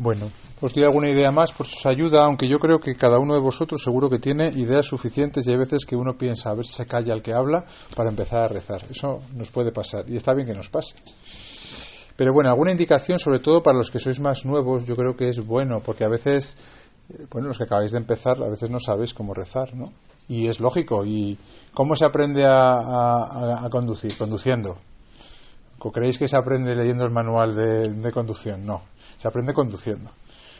Bueno, os doy alguna idea más por si os ayuda, aunque yo creo que cada uno de vosotros seguro que tiene ideas suficientes y hay veces que uno piensa a ver si se calla el que habla para empezar a rezar. Eso nos puede pasar y está bien que nos pase. Pero bueno, alguna indicación, sobre todo para los que sois más nuevos, yo creo que es bueno, porque a veces, eh, bueno, los que acabáis de empezar, a veces no sabéis cómo rezar, ¿no? Y es lógico. ¿Y cómo se aprende a, conducir? Conduciendo. ¿O creéis que se aprende leyendo el manual de conducción? No se aprende conduciendo.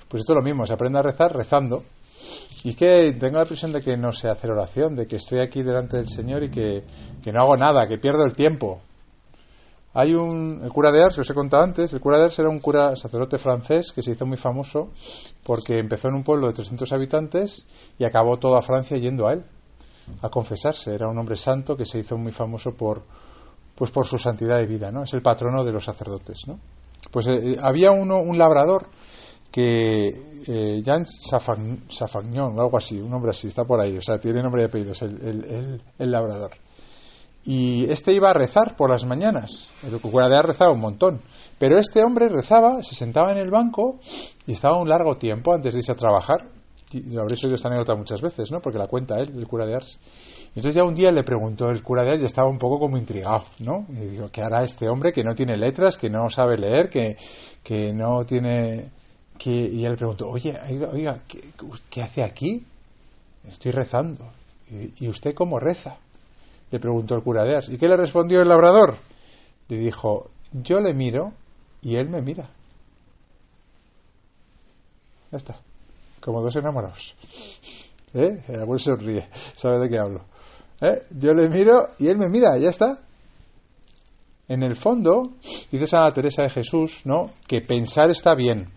Pues esto es lo mismo, se aprende a rezar rezando. Y que tengo la impresión de que no sé hacer oración, de que estoy aquí delante del Señor y que, no hago nada, que pierdo el tiempo. Hay un, el cura de Ars, que os he contado antes, el cura de Ars era un cura sacerdote francés que se hizo muy famoso porque empezó en un pueblo de 300 habitantes y acabó toda Francia yendo a él a confesarse. Era un hombre santo que se hizo muy famoso por, pues por su santidad de vida, ¿no? Es el patrono de los sacerdotes, ¿no? Pues eh, había uno, un labrador que eh, Jan Safagnon o algo así, un nombre así, está por ahí, o sea, tiene nombre y apellidos, el, el, labrador. Y este iba a rezar por las mañanas, el cura de rezaba un montón, pero este hombre rezaba, se sentaba en el banco y estaba un largo tiempo antes de irse a trabajar. Y lo habréis oído esta anécdota muchas veces, ¿no? Porque la cuenta él, el cura de Ars. Entonces ya un día le preguntó el cura de él y estaba un poco como intrigado, ¿no? Y digo, ¿qué hará este hombre que no tiene letras, que no sabe leer, que, que no tiene... Que... Y él le preguntó, oye, oiga, ¿qué, hace aquí? Estoy rezando. ¿Y, usted cómo reza? Le preguntó el cura de Ars. ¿Y qué le respondió el labrador? Le dijo, yo le miro y él me mira. Ya está. Como dos enamorados. ¿Eh? El abuelo se ríe. ¿Sabe de qué hablo? ¿Eh? Yo le miro y él me mira, ya está. En el fondo, dice Santa Teresa de Jesús, ¿no? Que pensar está bien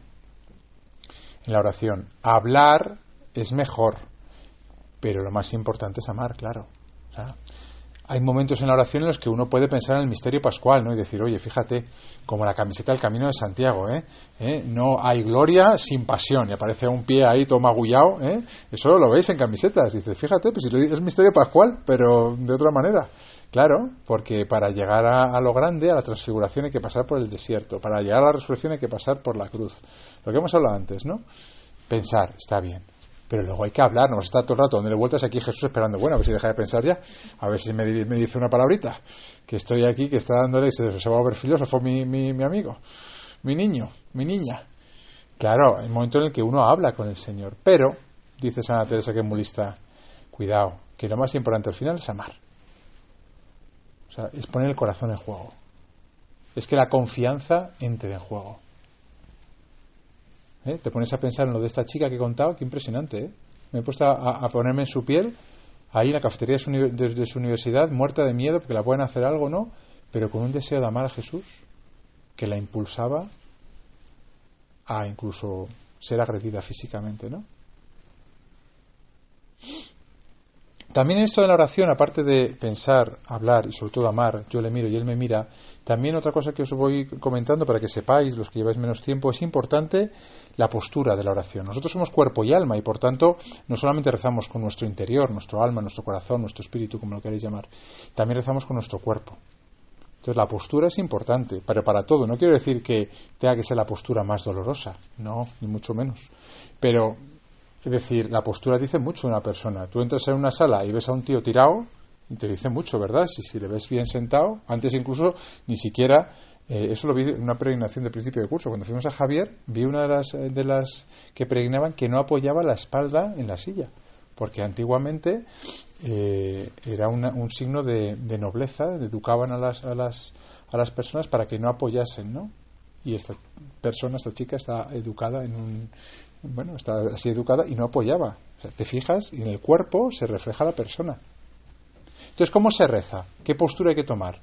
en la oración. Hablar es mejor, pero lo más importante es amar, claro hay momentos en la oración en los que uno puede pensar en el misterio pascual, ¿no? Y decir, oye, fíjate, como la camiseta del Camino de Santiago, ¿eh? ¿Eh? No hay gloria sin pasión. Y aparece un pie ahí todo magullado, ¿eh? Eso lo veis en camisetas. Dice, fíjate, pues es misterio pascual, pero de otra manera. Claro, porque para llegar a, a, lo grande, a la transfiguración, hay que pasar por el desierto. Para llegar a la resurrección hay que pasar por la cruz. Lo que hemos hablado antes, ¿no? Pensar, está bien pero luego hay que hablar, no estar todo el rato dándole vueltas aquí Jesús esperando, bueno, a ver si deja de pensar ya, a ver si me, dice una palabrita, que estoy aquí, que está dándole, se, se va a ver filósofo mi, mi, mi amigo, mi niño, mi niña. Claro, un momento en el que uno habla con el Señor, pero, dice Santa Teresa que es muy lista, cuidado, que lo más importante al final es amar. O sea, es poner el corazón en juego. Es que la confianza entre en juego. ¿Eh? Te pones a pensar en lo de esta chica que he contado, qué impresionante. ¿eh? Me he puesto a, ponerme en su piel, ahí en la cafetería de su, universidad, muerta de miedo porque la pueden hacer algo, ¿no? Pero con un deseo de amar a Jesús que la impulsaba a incluso ser agredida físicamente, ¿no? También esto de la oración, aparte de pensar, hablar y sobre todo amar, yo le miro y él me mira, también otra cosa que os voy comentando para que sepáis, los que lleváis menos tiempo, es importante la postura de la oración. Nosotros somos cuerpo y alma y por tanto no solamente rezamos con nuestro interior, nuestro alma, nuestro corazón, nuestro espíritu, como lo queréis llamar, también rezamos con nuestro cuerpo. Entonces la postura es importante, pero para todo. No quiero decir que tenga que ser la postura más dolorosa, no, ni mucho menos. Pero, es decir, la postura dice mucho de una persona. Tú entras en una sala y ves a un tío tirado, y te dice mucho, ¿verdad? Si, si le ves bien sentado, antes incluso ni siquiera eh, eso lo vi en una peregrinación de principio de curso. Cuando fuimos a Javier, vi una de las, eh, de las que peregrinaban que no apoyaba la espalda en la silla, porque antiguamente eh, era un signo de, nobleza, educaban a las, a, las, a las personas para que no apoyasen, ¿no? Y esta persona, esta chica, está educada en un. Bueno, está así educada y no apoyaba. te fijas y en el cuerpo se refleja la persona. Entonces, ¿cómo se reza? ¿Qué postura hay que tomar?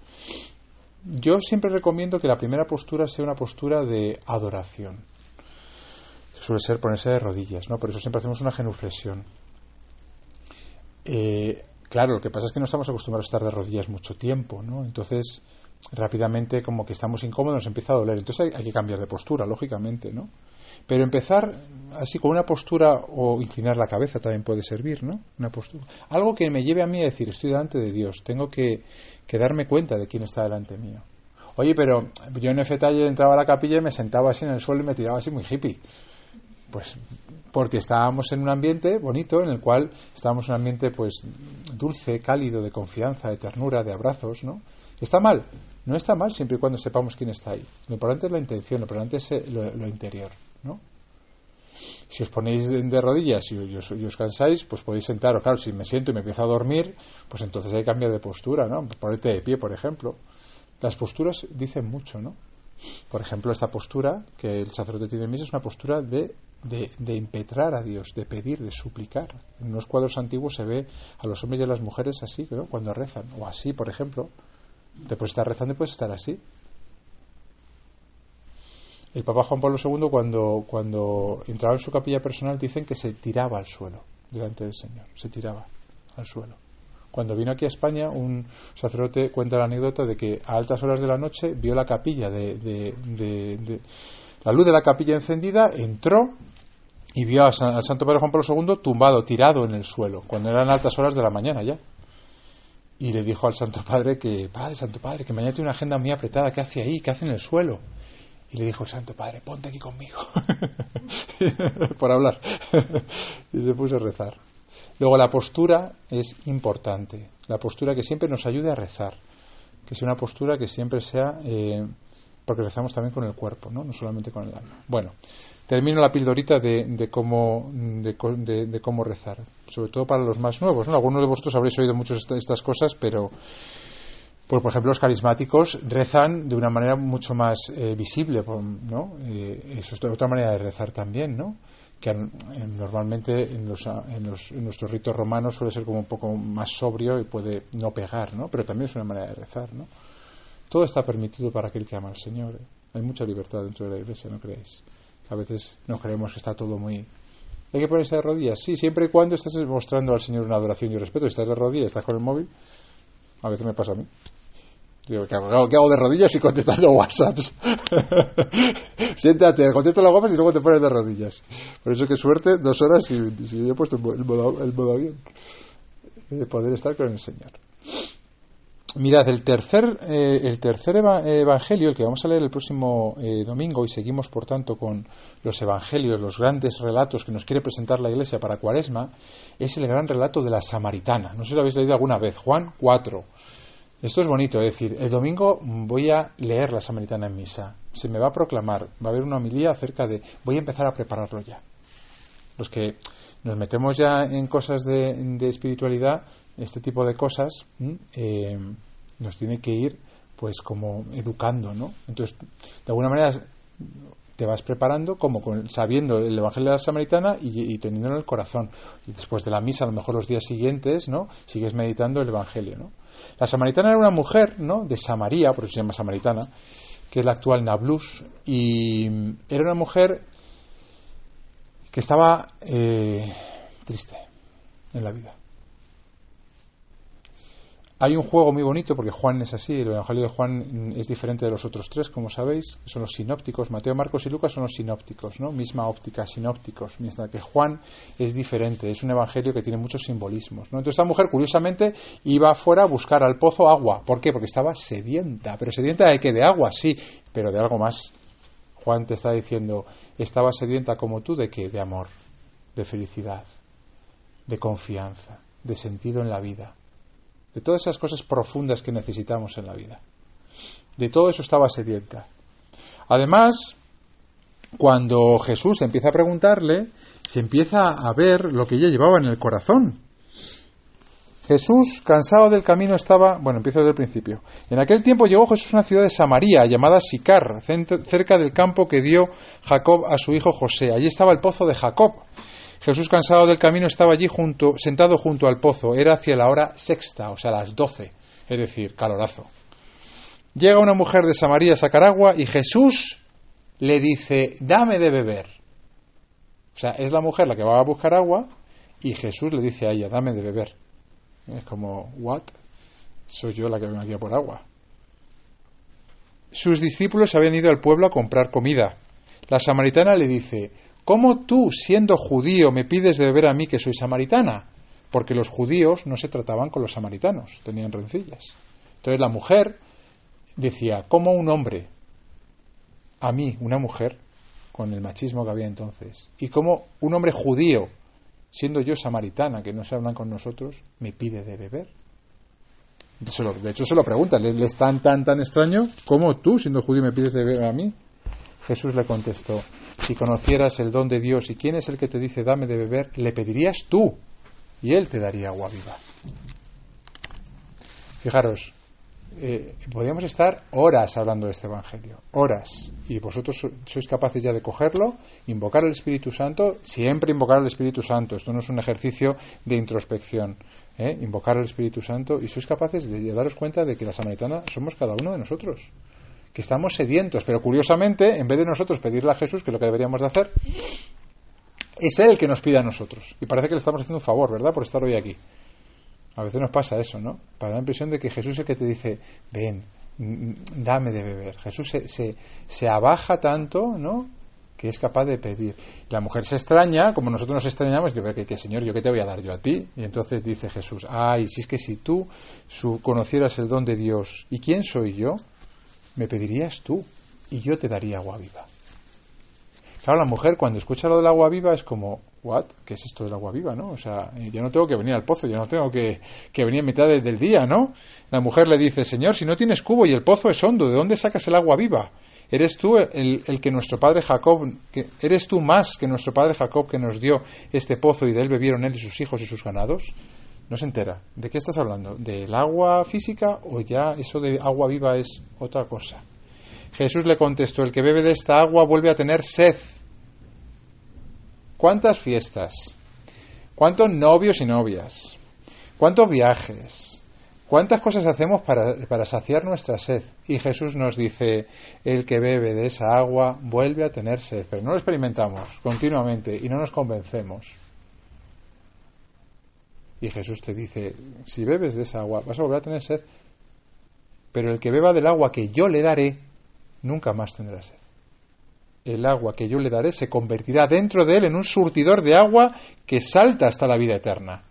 Yo siempre recomiendo que la primera postura sea una postura de adoración. suele ser ponerse de rodillas, ¿no? Por eso siempre hacemos una genuflexión. Eh, claro, lo que pasa es que no estamos acostumbrados a estar de rodillas mucho tiempo, ¿no? Entonces, rápidamente, como que estamos incómodos, nos empieza a doler. Entonces hay, que cambiar de postura, lógicamente, ¿no? Pero empezar así con una postura o inclinar la cabeza también puede servir, ¿no? Una postura. Algo que me lleve a mí a decir, estoy delante de Dios, tengo que, que darme cuenta de quién está delante mío. Oye, pero yo en Efetalle entraba a la capilla y me sentaba así en el suelo y me tiraba así muy hippie. Pues porque estábamos en un ambiente bonito en el cual estábamos en un ambiente pues dulce, cálido, de confianza, de ternura, de abrazos, ¿no? ¿Está mal? No está mal siempre y cuando sepamos quién está ahí. Lo importante es la intención, lo importante es eh, lo, interior. Si os ponéis de, rodillas y, os cansáis, pues podéis sentaros. Claro, si me siento y me empiezo a dormir, pues entonces hay que cambiar de postura, ¿no? Ponerte de pie, por ejemplo. Las posturas dicen mucho, ¿no? Por ejemplo, esta postura que el sacerdote tiene en misa es una postura de de, impetrar a Dios, de pedir, de suplicar. En unos cuadros antiguos se ve a los hombres y a las mujeres así, cuando rezan, o así, por ejemplo. Te puedes estar rezando y puedes estar así. El Papa Juan Pablo II, cuando, cuando entraba en su capilla personal, dicen que se tiraba al suelo delante del Señor, se tiraba al suelo. Cuando vino aquí a España, un sacerdote cuenta la anécdota de que a altas horas de la noche vio la capilla de la luz de la capilla encendida, entró y vio al Santo Padre Juan Pablo II tumbado, tirado en el suelo, cuando eran altas horas de la mañana ya. Y le dijo al Santo Padre que, Padre, Santo Padre, que mañana tiene una agenda muy apretada, ¿qué hace ahí? ¿Qué hace en el suelo? Y le dijo el Santo Padre, ponte aquí conmigo, por hablar. y se puso a rezar. Luego la postura es importante, la postura que siempre nos ayude a rezar, que sea una postura que siempre sea, eh, porque rezamos también con el cuerpo, ¿no? no solamente con el alma. Bueno, termino la pildorita de, cómo, de, cómo rezar, sobre todo para los más nuevos. ¿no? Algunos de vosotros habréis oído muchas de estas cosas, pero pues, por ejemplo los carismáticos rezan de una manera mucho más eh, visible, ¿no? Eh, eso es otra manera de rezar también, ¿no? que normalmente en, los, en, los, en, nuestros ritos romanos suele ser como un poco más sobrio y puede no pegar, ¿no? Pero también es una manera de rezar, ¿no? Todo está permitido para aquel que ama al Señor. ¿eh? Hay mucha libertad dentro de la Iglesia, ¿no creéis? A veces no creemos que está todo muy... ¿Hay que ponerse de rodillas? Sí, siempre y cuando estés mostrando al Señor una adoración y respeto. Si estás de rodillas, estás con el móvil, a veces me pasa a mí. Digo, ¿qué hago, ¿qué hago de rodillas y contestando WhatsApps? Siéntate, contesta las guapas y luego te pones de rodillas. Por eso que suerte, dos horas y, si yo he puesto el modo, el modo avión. De poder estar con el Señor. Mirad, el tercer, eh, el tercer evangelio, el que vamos a leer el próximo eh, domingo, y seguimos por tanto con los evangelios, los grandes relatos que nos quiere presentar la Iglesia para Cuaresma, es el gran relato de la Samaritana. No sé si lo habéis leído alguna vez, Juan 4. Esto es bonito, es decir, el domingo voy a leer la Samaritana en misa, se me va a proclamar, va a haber una homilía acerca de. Voy a empezar a prepararlo ya. Los que nos metemos ya en cosas de espiritualidad, este tipo de cosas eh, nos tiene que ir pues como educando, ¿no? Entonces, de alguna manera te vas preparando como sabiendo el Evangelio de la Samaritana y, y teniéndolo en el corazón. Y después de la misa, a lo mejor los días siguientes, ¿no? Sigues meditando el Evangelio, ¿no? La Samaritana era una mujer, ¿no? De Samaria, por eso se llama Samaritana, que es la actual Nablus, y era una mujer que estaba eh, triste en la vida. Hay un juego muy bonito porque Juan es así, el Evangelio de Juan es diferente de los otros tres, como sabéis, son los sinópticos. Mateo, Marcos y Lucas son los sinópticos, ¿no? Misma óptica, sinópticos, mientras que Juan es diferente, es un evangelio que tiene muchos simbolismos, ¿no? Entonces esta mujer, curiosamente, iba afuera a buscar al pozo agua. ¿Por qué? Porque estaba sedienta, pero sedienta de que de agua, sí, pero de algo más. Juan te está diciendo, estaba sedienta como tú de qué? De amor, de felicidad, de confianza, de sentido en la vida de todas esas cosas profundas que necesitamos en la vida. De todo eso estaba sedienta. Además, cuando Jesús empieza a preguntarle, se empieza a ver lo que ella llevaba en el corazón. Jesús, cansado del camino, estaba. Bueno, empiezo desde el principio. En aquel tiempo llegó Jesús a una ciudad de Samaria, llamada Sicar, cerca del campo que dio Jacob a su hijo José. Allí estaba el pozo de Jacob. Jesús, cansado del camino, estaba allí junto, sentado junto al pozo. Era hacia la hora sexta, o sea, las doce, es decir, calorazo. Llega una mujer de Samaria a sacar agua y Jesús le dice, dame de beber. O sea, es la mujer la que va a buscar agua y Jesús le dice a ella, dame de beber. Es como, ¿what? Soy yo la que vengo aquí a por agua. Sus discípulos habían ido al pueblo a comprar comida. La samaritana le dice, ¿Cómo tú, siendo judío, me pides de beber a mí que soy samaritana? Porque los judíos no se trataban con los samaritanos, tenían rencillas. Entonces la mujer decía, ¿cómo un hombre, a mí, una mujer, con el machismo que había entonces, y cómo un hombre judío, siendo yo samaritana, que no se hablan con nosotros, me pide de beber? De hecho, se lo pregunta, ¿le es tan, tan, tan extraño como tú, siendo judío, me pides de beber a mí? Jesús le contestó, si conocieras el don de Dios y quién es el que te dice dame de beber, le pedirías tú y él te daría agua viva. Fijaros, eh, podríamos estar horas hablando de este Evangelio, horas, y vosotros sois capaces ya de cogerlo, invocar al Espíritu Santo, siempre invocar al Espíritu Santo, esto no es un ejercicio de introspección, ¿eh? invocar al Espíritu Santo, y sois capaces de daros cuenta de que la samaritana somos cada uno de nosotros, que estamos sedientos, pero curiosamente, en vez de nosotros pedirle a Jesús, que es lo que deberíamos de hacer, es Él que nos pide a nosotros, y parece que le estamos haciendo un favor, ¿verdad?, por estar hoy aquí. A veces nos pasa eso, ¿no? Para la impresión de que Jesús es el que te dice, ven, dame de beber. Jesús se, se, se abaja tanto, ¿no? que es capaz de pedir. La mujer se extraña, como nosotros nos extrañamos, y dice, que, Señor, ¿yo qué te voy a dar yo a ti? Y entonces dice Jesús, ay, si es que si tú conocieras el don de Dios, ¿y quién soy yo? Me pedirías tú, y yo te daría agua viva. Claro, la mujer cuando escucha lo del agua viva es como, ¿what? ¿Qué es esto del agua viva, no? O sea, yo no tengo que venir al pozo, yo no tengo que, que venir a mitad del día, ¿no? La mujer le dice, Señor, si no tienes cubo y el pozo es hondo, ¿de dónde sacas el agua viva? ¿Eres tú el, el, que nuestro padre Jacob, eres tú más que nuestro padre Jacob que nos dio este pozo y de él bebieron él y sus hijos y sus ganados? No se entera. ¿De qué estás hablando? ¿Del agua física o ya eso de agua viva es otra cosa? Jesús le contestó, el que bebe de esta agua vuelve a tener sed. ¿Cuántas fiestas? ¿Cuántos novios y novias? ¿Cuántos viajes? ¿Cuántas cosas hacemos para, saciar nuestra sed? Y Jesús nos dice, el que bebe de esa agua vuelve a tener sed, pero no lo experimentamos continuamente y no nos convencemos. Y Jesús te dice, si bebes de esa agua vas a volver a tener sed, pero el que beba del agua que yo le daré, nunca más tendrá sed. El agua que yo le daré se convertirá dentro de él en un surtidor de agua que salta hasta la vida eterna.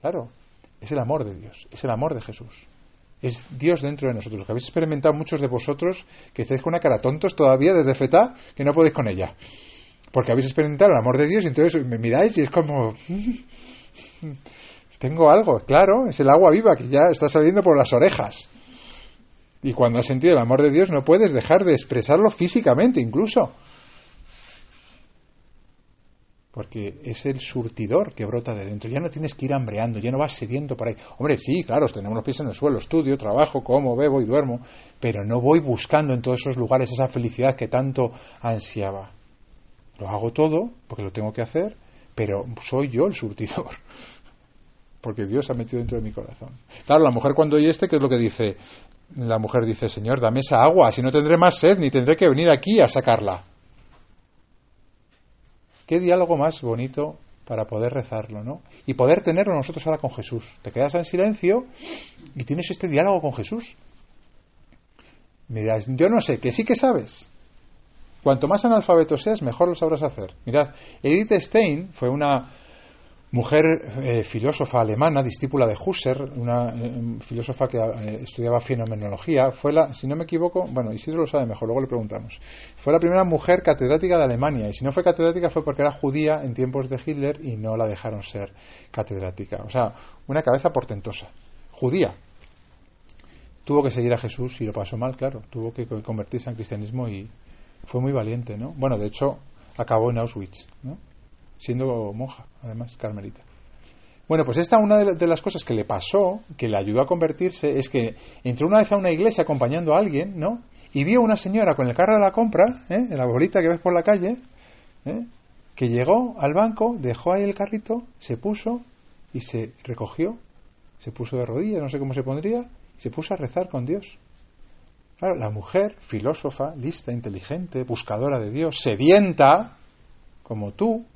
Claro, es el amor de Dios, es el amor de Jesús. Es Dios dentro de nosotros. Que habéis experimentado muchos de vosotros, que estáis con una cara tontos todavía desde feta, que no podéis con ella. Porque habéis experimentado el amor de Dios y entonces me miráis y es como... Tengo algo, claro, es el agua viva que ya está saliendo por las orejas. Y cuando has sentido el amor de Dios no puedes dejar de expresarlo físicamente incluso porque es el surtidor que brota de dentro. Ya no tienes que ir hambreando, ya no vas sediento por ahí. Hombre, sí, claro, tenemos los pies en el suelo, estudio, trabajo, como, bebo y duermo, pero no voy buscando en todos esos lugares esa felicidad que tanto ansiaba. Lo hago todo, porque lo tengo que hacer, pero soy yo el surtidor, porque Dios ha metido dentro de mi corazón. Claro, la mujer cuando oye este, ¿qué es lo que dice? La mujer dice, Señor, dame esa agua, si no tendré más sed, ni tendré que venir aquí a sacarla. Qué diálogo más bonito para poder rezarlo, ¿no? Y poder tenerlo nosotros ahora con Jesús. Te quedas en silencio y tienes este diálogo con Jesús. Me dirás, yo no sé, que sí que sabes. Cuanto más analfabeto seas, mejor lo sabrás hacer. Mirad, Edith Stein fue una mujer eh, filósofa alemana, discípula de Husserl, una eh, filósofa que eh, estudiaba fenomenología, fue la, si no me equivoco, bueno, Isidro lo sabe mejor, luego le preguntamos, fue la primera mujer catedrática de Alemania, y si no fue catedrática fue porque era judía en tiempos de Hitler y no la dejaron ser catedrática. O sea, una cabeza portentosa, judía. Tuvo que seguir a Jesús y lo pasó mal, claro, tuvo que convertirse en cristianismo y fue muy valiente, ¿no? Bueno, de hecho, acabó en Auschwitz, ¿no? siendo monja, además, carmelita. Bueno, pues esta una de las cosas que le pasó, que le ayudó a convertirse, es que entró una vez a una iglesia acompañando a alguien, ¿no? Y vio una señora con el carro de la compra, ¿eh? la bolita que ves por la calle, ¿eh? que llegó al banco, dejó ahí el carrito, se puso y se recogió, se puso de rodillas, no sé cómo se pondría, se puso a rezar con Dios. Claro, la mujer, filósofa, lista, inteligente, buscadora de Dios, sedienta, como tú,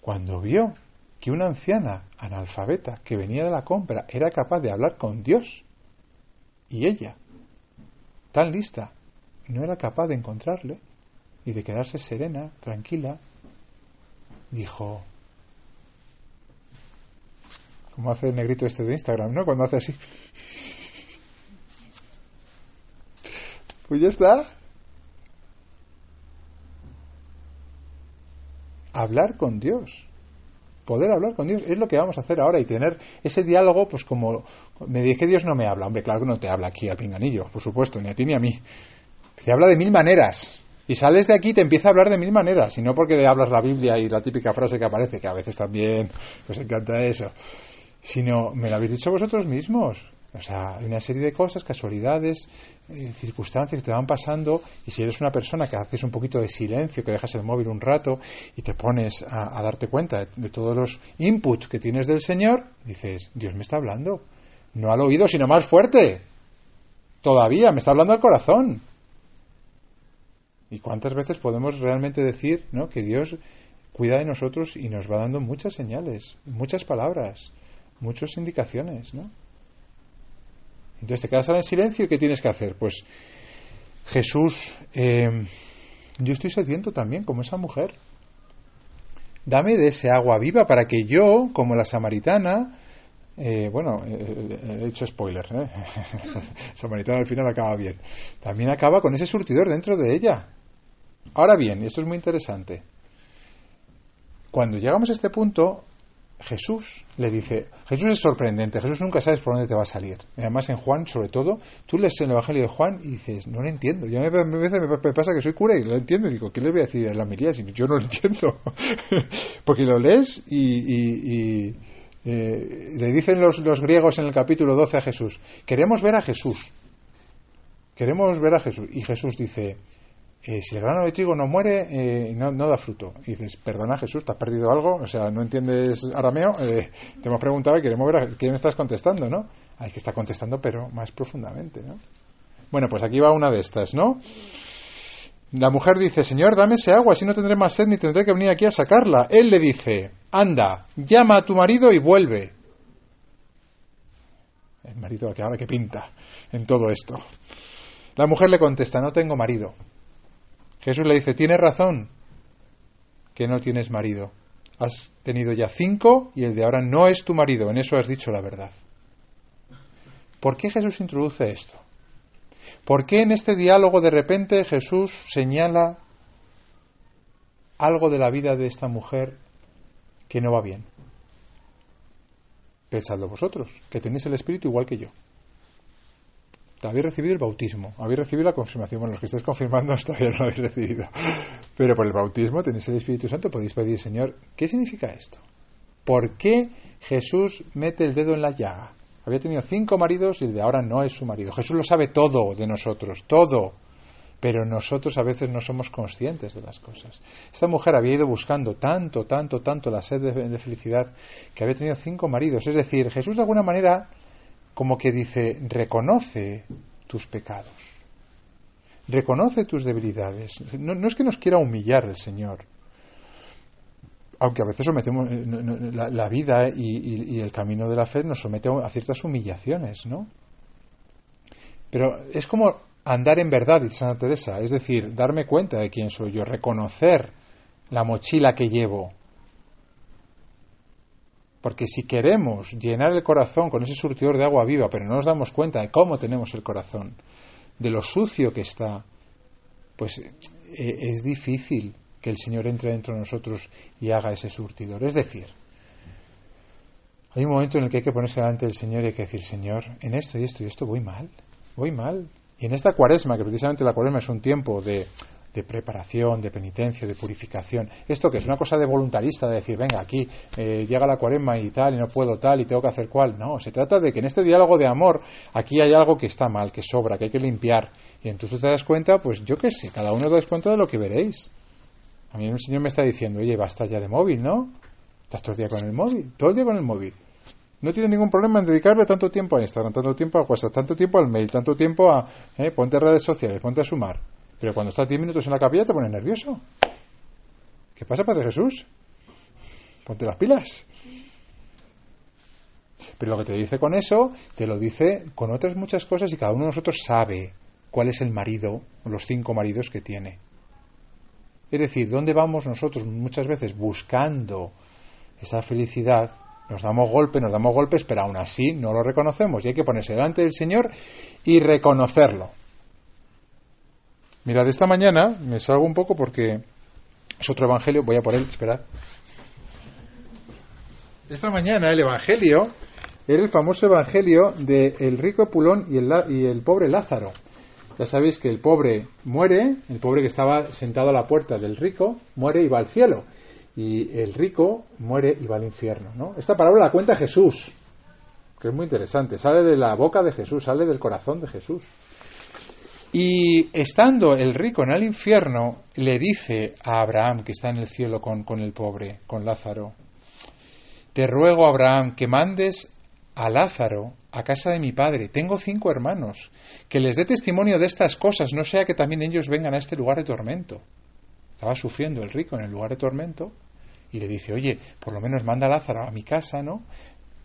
cuando vio que una anciana analfabeta que venía de la compra era capaz de hablar con Dios y ella, tan lista, no era capaz de encontrarle y de quedarse serena, tranquila, dijo, como hace el negrito este de Instagram, ¿no? Cuando hace así, Pues ya está. Hablar con Dios. Poder hablar con Dios es lo que vamos a hacer ahora y tener ese diálogo, pues como me dije que Dios no me habla. Hombre, claro que no te habla aquí al pinganillo, por supuesto, ni a ti ni a mí. Te habla de mil maneras. Y sales de aquí y te empieza a hablar de mil maneras. Y no porque hablas la Biblia y la típica frase que aparece, que a veces también os encanta eso. Sino, me lo habéis dicho vosotros mismos. O sea, hay una serie de cosas, casualidades, eh, circunstancias que te van pasando y si eres una persona que haces un poquito de silencio, que dejas el móvil un rato y te pones a, darte cuenta de, todos los inputs que tienes del Señor, dices, Dios me está hablando. No al oído, sino más fuerte. Todavía, me está hablando al corazón. ¿Y cuántas veces podemos realmente decir ¿no? que Dios cuida de nosotros y nos va dando muchas señales, muchas palabras, muchas indicaciones, ¿no? Entonces te quedas ahora en silencio y ¿qué tienes que hacer? Pues Jesús, eh, yo estoy sediento también, como esa mujer. Dame de ese agua viva para que yo, como la samaritana, eh, bueno, eh, he hecho spoiler, samaritana al final acaba bien. También acaba con ese surtidor dentro de ella. Ahora bien, esto es muy interesante. Cuando llegamos a este punto, Jesús le dice, Jesús es sorprendente, Jesús nunca sabes por dónde te va a salir. Además en Juan, sobre todo, tú lees el Evangelio de Juan y dices, no lo entiendo. Yo a veces me pasa que soy cura y lo entiendo y digo, ¿qué le voy a decir a la miría si yo no lo entiendo? Porque lo lees y, eh, le dicen los, los griegos en el capítulo 12 a Jesús, queremos ver a Jesús. Queremos ver a Jesús. Y Jesús dice, eh, si el grano de trigo no muere, eh, no, da fruto. Y dices, perdona Jesús, ¿te has perdido algo? O sea, ¿no entiendes arameo? Eh, te hemos preguntado y queremos ver a quién estás contestando, ¿no? Hay que estar contestando, pero más profundamente, ¿no? Bueno, pues aquí va una de estas, ¿no? La mujer dice, Señor, dame ese agua, así no tendré más sed ni tendré que venir aquí a sacarla. Él le dice, anda, llama a tu marido y vuelve. El marido que ahora que pinta en todo esto. La mujer le contesta, no tengo marido. Jesús le dice, tienes razón que no tienes marido. Has tenido ya cinco y el de ahora no es tu marido. En eso has dicho la verdad. ¿Por qué Jesús introduce esto? ¿Por qué en este diálogo de repente Jesús señala algo de la vida de esta mujer que no va bien? Pensadlo vosotros, que tenéis el Espíritu igual que yo habéis recibido el bautismo, habéis recibido la confirmación. Bueno, los que estáis confirmando todavía no lo habéis recibido. Pero por el bautismo tenéis el Espíritu Santo, podéis pedir, Señor, ¿qué significa esto? ¿Por qué Jesús mete el dedo en la llaga? Había tenido cinco maridos y el de ahora no es su marido. Jesús lo sabe todo de nosotros, todo. Pero nosotros a veces no somos conscientes de las cosas. Esta mujer había ido buscando tanto, tanto, tanto la sed de felicidad que había tenido cinco maridos. Es decir, Jesús de alguna manera como que dice, reconoce tus pecados, reconoce tus debilidades. No, es que nos quiera humillar el Señor, aunque a veces sometemos eh, la, vida y, el camino de la fe nos somete a ciertas humillaciones, ¿no? Pero es como andar en verdad, dice Santa Teresa, es decir, darme cuenta de quién soy yo, reconocer la mochila que llevo, porque si queremos llenar el corazón con ese surtidor de agua viva, pero no nos damos cuenta de cómo tenemos el corazón, de lo sucio que está, pues eh, es difícil que el Señor entre dentro de nosotros y haga ese surtidor. Es decir, hay un momento en el que hay que ponerse delante del Señor y hay que decir, Señor, en esto y esto y esto voy mal, voy mal. Y en esta cuaresma, que precisamente la cuaresma es un tiempo de de preparación, de penitencia, de purificación. Esto que es una cosa de voluntarista, de decir, venga, aquí eh, llega la cuaresma y tal, y no puedo tal, y tengo que hacer cual. No, se trata de que en este diálogo de amor aquí hay algo que está mal, que sobra, que hay que limpiar. Y entonces te das cuenta, pues yo qué sé, cada uno os dais cuenta de lo que veréis. A mí el Señor me está diciendo, oye, basta ya de móvil, ¿no? Estás todo el día con el móvil, todo el día con el móvil. No tiene ningún problema en dedicarle tanto tiempo a Instagram, tanto tiempo a WhatsApp, tanto tiempo al mail, tanto tiempo a eh, ponte redes sociales, ponte a sumar. Pero cuando estás 10 minutos en la capilla te pones nervioso. ¿Qué pasa, Padre Jesús? Ponte las pilas. Pero lo que te dice con eso, te lo dice con otras muchas cosas y cada uno de nosotros sabe cuál es el marido, los cinco maridos que tiene. Es decir, ¿dónde vamos nosotros muchas veces buscando esa felicidad? Nos damos golpes, nos damos golpes, pero aún así no lo reconocemos y hay que ponerse delante del Señor y reconocerlo Mirad, esta mañana me salgo un poco porque es otro evangelio, voy a por él, esperad. Esta mañana el evangelio era el famoso evangelio de el rico Pulón y el, pobre Lázaro. Ya sabéis que el pobre muere, el pobre que estaba sentado a la puerta del rico, muere y va al cielo. Y el rico muere y va al infierno. ¿no? Esta palabra la cuenta Jesús, que es muy interesante. Sale de la boca de Jesús, sale del corazón de Jesús. Y estando el rico en el infierno, le dice a Abraham, que está en el cielo con, con el pobre, con Lázaro, te ruego, Abraham, que mandes a Lázaro a casa de mi padre. Tengo cinco hermanos. Que les dé testimonio de estas cosas, no sea que también ellos vengan a este lugar de tormento. Estaba sufriendo el rico en el lugar de tormento y le dice, oye, por lo menos manda a Lázaro a mi casa, ¿no?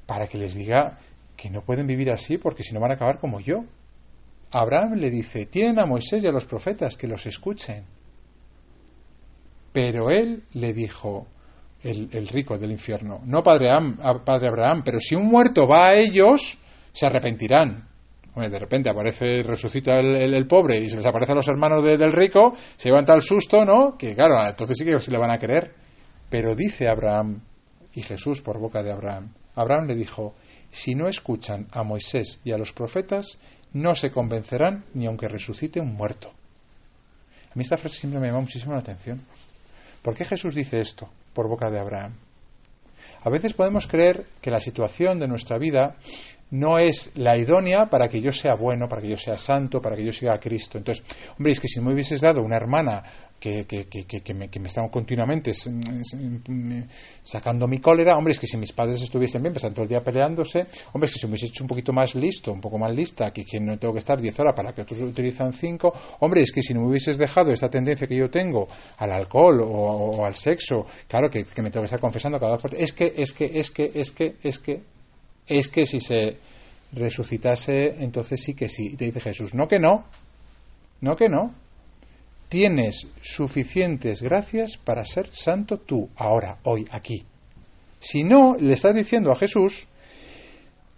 Para que les diga que no pueden vivir así porque si no van a acabar como yo. Abraham le dice, tienen a Moisés y a los profetas que los escuchen. Pero él le dijo, el, rico del infierno. No padre Abraham, padre Abraham, pero si un muerto va a ellos, se arrepentirán. de repente aparece, resucita el, pobre y se les aparece a los hermanos del rico, se llevan tal susto, ¿no? Que claro, entonces sí que se le van a creer. Pero dice Abraham, y Jesús por boca de Abraham, Abraham le dijo, si no escuchan a Moisés y a los profetas, no se convencerán ni aunque resucite un muerto. A mí esta frase siempre me llama muchísimo la atención. ¿Por qué Jesús dice esto por boca de Abraham? A veces podemos creer que la situación de nuestra vida no es la idónea para que yo sea bueno, para que yo sea santo, para que yo siga a Cristo. Entonces, hombre, es que si me hubieses dado una hermana que, que, que, que me, me están continuamente sacando mi cólera, hombre, es que si mis padres estuviesen bien, están todo el día peleándose, hombre, es que si me hubiese hecho un poquito más listo, un poco más lista, que, que no tengo que estar 10 horas para que otros utilizan 5, hombre, es que si no me hubieses dejado esta tendencia que yo tengo al alcohol o, o al sexo, claro, que, me tengo que estar confesando cada vez, es que, es que, es que, es que, es que, es que si se resucitase, entonces sí que sí. Y te dice Jesús, no que no, no que no. Tienes suficientes gracias para ser santo tú, ahora, hoy, aquí. Si no, le estás diciendo a Jesús,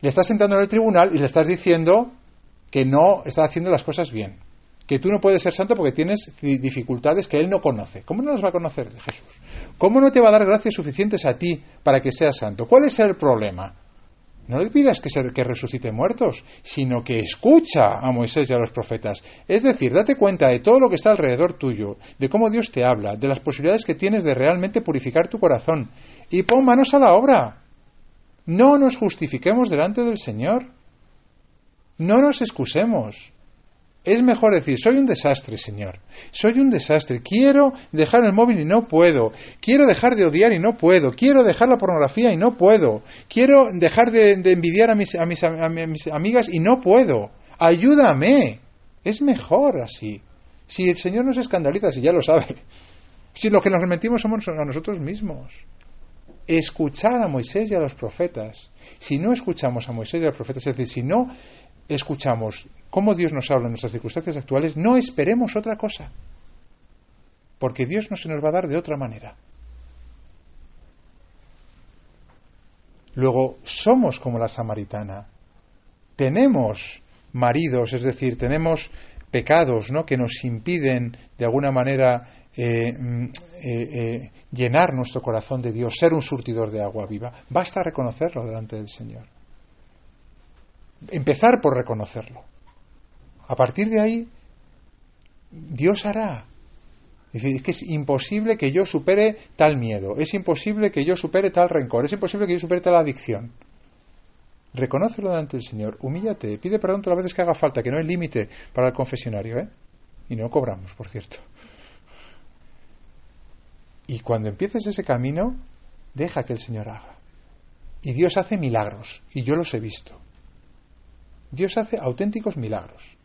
le estás sentando en el tribunal y le estás diciendo que no está haciendo las cosas bien. Que tú no puedes ser santo porque tienes dificultades que él no conoce. ¿Cómo no las va a conocer Jesús? ¿Cómo no te va a dar gracias suficientes a ti para que seas santo? ¿Cuál es el problema? No le pidas que, resucite muertos, sino que escucha a Moisés y a los profetas. Es decir, date cuenta de todo lo que está alrededor tuyo, de cómo Dios te habla, de las posibilidades que tienes de realmente purificar tu corazón. Y pon manos a la obra. No nos justifiquemos delante del Señor. No nos excusemos. Es mejor decir, soy un desastre, Señor. Soy un desastre. Quiero dejar el móvil y no puedo. Quiero dejar de odiar y no puedo. Quiero dejar la pornografía y no puedo. Quiero dejar de, envidiar a mis, a mis amigas y no puedo. Ayúdame. Es mejor así. Si el Señor nos escandaliza, si ya lo sabe. Si lo que nos mentimos somos a nosotros mismos. Escuchar a Moisés y a los profetas. Si no escuchamos a Moisés y a los profetas, es decir, si no escuchamos cómo Dios nos habla en nuestras circunstancias actuales, no esperemos otra cosa. Porque Dios no se nos va a dar de otra manera. Luego, somos como la samaritana. Tenemos maridos, es decir, tenemos pecados ¿no? que nos impiden de alguna manera eh, mm, eh, eh, llenar nuestro corazón de Dios, ser un surtidor de agua viva. Basta reconocerlo delante del Señor empezar por reconocerlo. A partir de ahí, Dios hará. Es que es imposible que yo supere tal miedo, es imposible que yo supere tal rencor, es imposible que yo supere tal adicción. Reconócelo delante del Señor, humíllate, pide perdón todas las veces que haga falta, que no hay límite para el confesionario, ¿eh? Y no cobramos, por cierto. Y cuando empieces ese camino, deja que el Señor haga. Y Dios hace milagros, y yo los he visto. Dios hace auténticos milagros.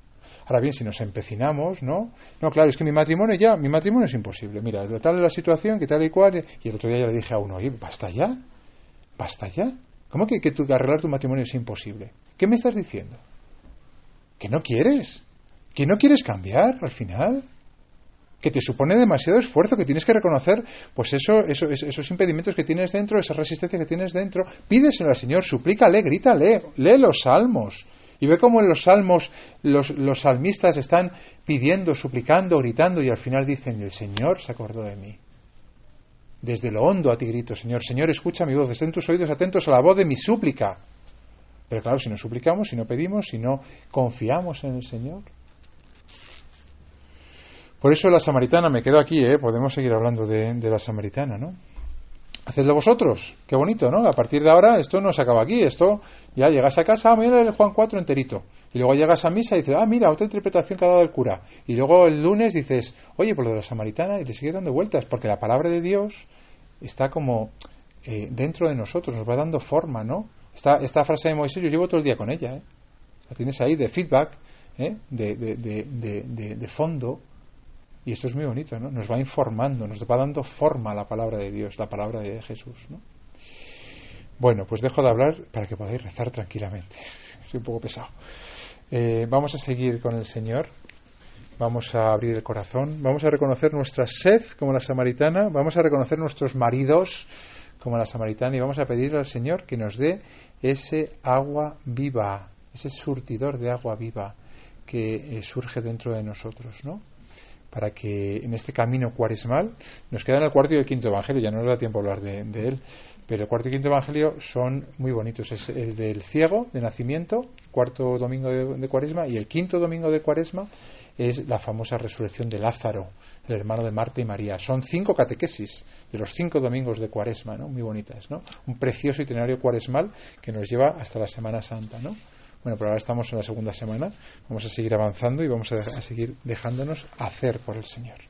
Ahora bien, si nos empecinamos, ¿no? No, claro, es que mi matrimonio ya, mi matrimonio es imposible. Mira, tal es la situación, que tal y cual. Y el otro día ya le dije a uno, oye, basta ya, basta ya. ¿Cómo que, que arreglar tu matrimonio es imposible? ¿Qué me estás diciendo? ¿Que no quieres? ¿Que no quieres cambiar al final? que te supone demasiado esfuerzo, que tienes que reconocer, pues eso, eso, esos impedimentos que tienes dentro, esa resistencia que tienes dentro, pídeselo al Señor, suplícale, grítale, lee los salmos, Y ve cómo en los salmos los, los salmistas están pidiendo, suplicando, gritando y al final dicen, el Señor se acordó de mí. Desde lo hondo a ti grito, Señor, Señor, escucha mi voz, estén tus oídos atentos a la voz de mi súplica. Pero claro, si no suplicamos, si no pedimos, si no confiamos en el Señor. Por eso la samaritana, me quedo aquí, ¿eh? podemos seguir hablando de, de la samaritana, ¿no? Hacedlo vosotros. Qué bonito, ¿no? A partir de ahora esto no se acaba aquí. Esto ya llegas a casa, ah, mira el Juan 4 enterito. Y luego llegas a misa y dices, ah, mira, otra interpretación que ha dado el cura. Y luego el lunes dices, oye, por lo de la samaritana, y le sigues dando vueltas, porque la palabra de Dios está como eh, dentro de nosotros, nos va dando forma, ¿no? Esta, esta frase de Moisés yo llevo todo el día con ella, ¿eh? La tienes ahí de feedback, ¿eh? de fondo, y esto es muy bonito, ¿no? Nos va informando, nos va dando forma a la palabra de Dios, la palabra de Jesús, ¿no? Bueno, pues dejo de hablar para que podáis rezar tranquilamente. Soy un poco pesado. Eh, vamos a seguir con el Señor. Vamos a abrir el corazón. Vamos a reconocer nuestra sed como la samaritana. Vamos a reconocer nuestros maridos como la samaritana. Y vamos a pedirle al Señor que nos dé ese agua viva, ese surtidor de agua viva que eh, surge dentro de nosotros, ¿no? Para que en este camino cuaresmal nos quedan el cuarto y el quinto evangelio, ya no nos da tiempo a hablar de, él, pero el cuarto y quinto evangelio son muy bonitos. Es el del ciego de nacimiento, cuarto domingo de, cuaresma, y el quinto domingo de cuaresma es la famosa resurrección de Lázaro, el hermano de Marta y María. Son cinco catequesis de los cinco domingos de cuaresma, ¿no? Muy bonitas, ¿no? Un precioso itinerario cuaresmal que nos lleva hasta la Semana Santa, ¿no? Bueno, pero ahora estamos en la segunda semana, vamos a seguir avanzando y vamos a, seguir dejándonos hacer por el Señor.